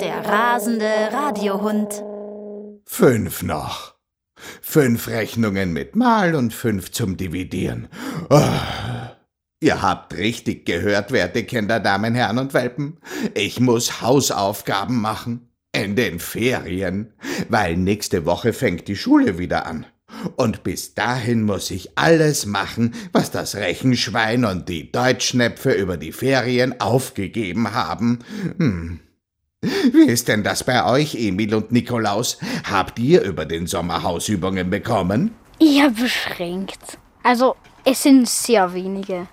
Der rasende Radiohund. Fünf noch. Fünf Rechnungen mit Mal und fünf zum Dividieren. Oh. Ihr habt richtig gehört, werte Kinder, Damen, Herren und Welpen. Ich muss Hausaufgaben machen. In den Ferien. Weil nächste Woche fängt die Schule wieder an. Und bis dahin muss ich alles machen, was das Rechenschwein und die Deutschnäpfe über die Ferien aufgegeben haben. Hm. Wie ist denn das bei euch, Emil und Nikolaus? Habt ihr über den Sommer Hausübungen bekommen? Ja, beschränkt. Also, es sind sehr wenige.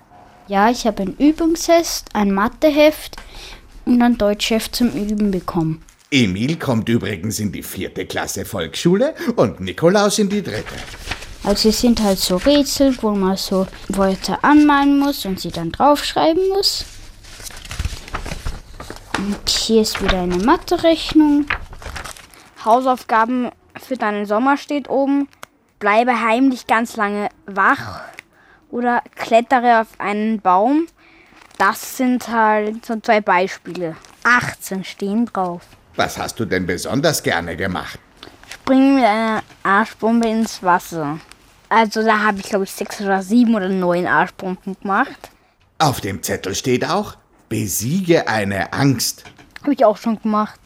Ja, ich habe ein Übungsheft, ein Matheheft und ein Deutschheft zum Üben bekommen. Emil kommt übrigens in die vierte Klasse Volksschule und Nikolaus in die dritte. Also es sind halt so Rätsel, wo man so Wörter anmalen muss und sie dann draufschreiben muss. Und hier ist wieder eine Mathe-Rechnung. Hausaufgaben für deinen Sommer steht oben. Bleibe heimlich ganz lange wach oder klettere auf einen Baum. Das sind halt so zwei Beispiele. 18 stehen drauf. Was hast du denn besonders gerne gemacht? Springen mit einer Arschbombe ins Wasser. Also da habe ich glaube ich sechs oder sieben oder neun Arschbomben gemacht. Auf dem Zettel steht auch, besiege eine Angst. Habe ich auch schon gemacht.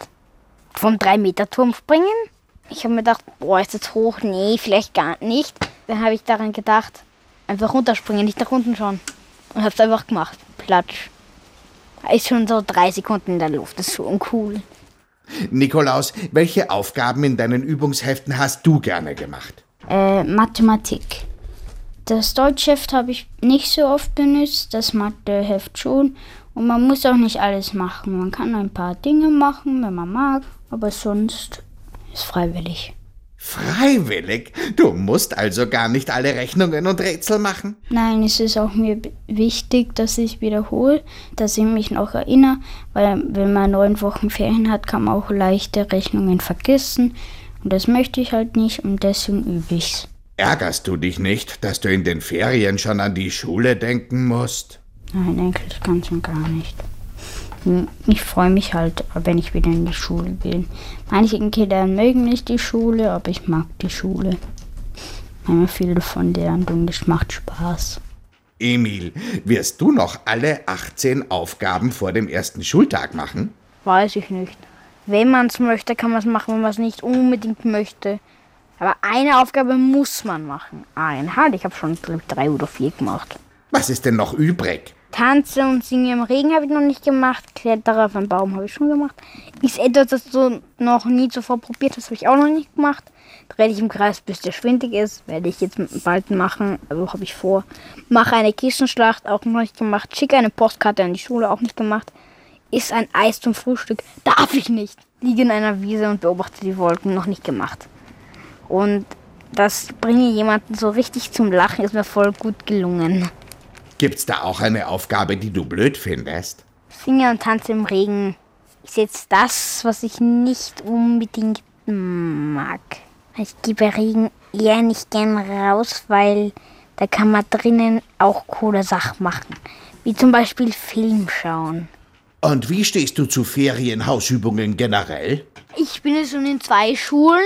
Vom 3-Meter-Turm springen. Ich habe mir gedacht, boah, ist das hoch? Nee, vielleicht gar nicht. Dann habe ich daran gedacht, einfach runterspringen, nicht nach unten schauen. Und habe es einfach gemacht. Platsch. Ist schon so drei Sekunden in der Luft. Das ist schon cool. Nikolaus, welche Aufgaben in deinen Übungsheften hast du gerne gemacht? Äh, Mathematik. Das Deutschheft habe ich nicht so oft benutzt, das Matheheft schon. Und man muss auch nicht alles machen. Man kann ein paar Dinge machen, wenn man mag, aber sonst ist freiwillig. Freiwillig? Du musst also gar nicht alle Rechnungen und Rätsel machen? Nein, es ist auch mir wichtig, dass ich wiederhole, dass ich mich noch erinnere, weil wenn man neun Wochen Ferien hat, kann man auch leichte Rechnungen vergessen. Und das möchte ich halt nicht und deswegen übe ich's. Ärgerst du dich nicht, dass du in den Ferien schon an die Schule denken musst? Nein, eigentlich ganz und gar nicht. Ich freue mich halt, wenn ich wieder in die Schule bin. Manche Kinder mögen nicht die Schule, aber ich mag die Schule. Manchmal viele von deren und es macht Spaß. Emil, wirst du noch alle 18 Aufgaben vor dem ersten Schultag machen? Weiß ich nicht. Wenn man es möchte, kann man es machen, wenn man es nicht unbedingt möchte. Aber eine Aufgabe muss man machen. Eineinhalb, ich habe schon drei oder vier gemacht. Was ist denn noch übrig? Tanze und Singe im Regen habe ich noch nicht gemacht. Klettere auf einen Baum habe ich schon gemacht. Ist etwas, das du noch nie zuvor probiert hast, habe ich auch noch nicht gemacht. Dreh dich im Kreis, bis der schwindig ist. Werde ich jetzt bald machen. Also habe ich vor. Mache eine Kissenschlacht, auch noch nicht gemacht. Schicke eine Postkarte an die Schule, auch nicht gemacht. Ist ein Eis zum Frühstück. Darf ich nicht. Liege in einer Wiese und beobachte die Wolken. Noch nicht gemacht. Und das bringe jemanden so richtig zum Lachen. Ist mir voll gut gelungen. Gibt's da auch eine Aufgabe, die du blöd findest? Singe und tanze im Regen ist jetzt das, was ich nicht unbedingt mag. Ich gebe Regen eher nicht gern raus, weil da kann man drinnen auch coole Sachen machen. Wie zum Beispiel Film schauen. Und wie stehst du zu Ferienhausübungen generell? Ich bin jetzt schon in zwei Schulen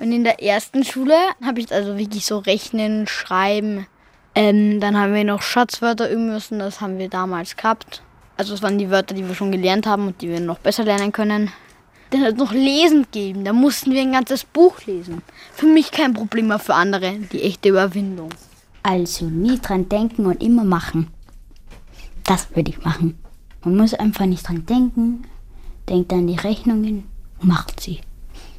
und in der ersten Schule habe ich also wirklich so Rechnen, Schreiben, ähm, dann haben wir noch Schatzwörter üben müssen, das haben wir damals gehabt. Also das waren die Wörter, die wir schon gelernt haben und die wir noch besser lernen können. Dann hat es noch Lesen gegeben, da mussten wir ein ganzes Buch lesen. Für mich kein Problem, aber für andere die echte Überwindung. Also nie dran denken und immer machen. Das würde ich machen. Man muss einfach nicht dran denken, denkt an die Rechnungen macht sie.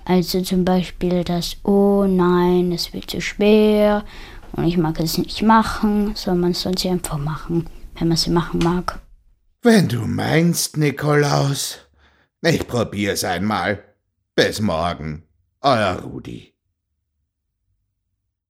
Also zum Beispiel das, oh nein, es wird zu schwer und ich mag es nicht machen, sondern man soll sie einfach machen, wenn man sie machen mag. Wenn du meinst, Nikolaus. Ich probier's einmal. Bis morgen. Euer Rudi.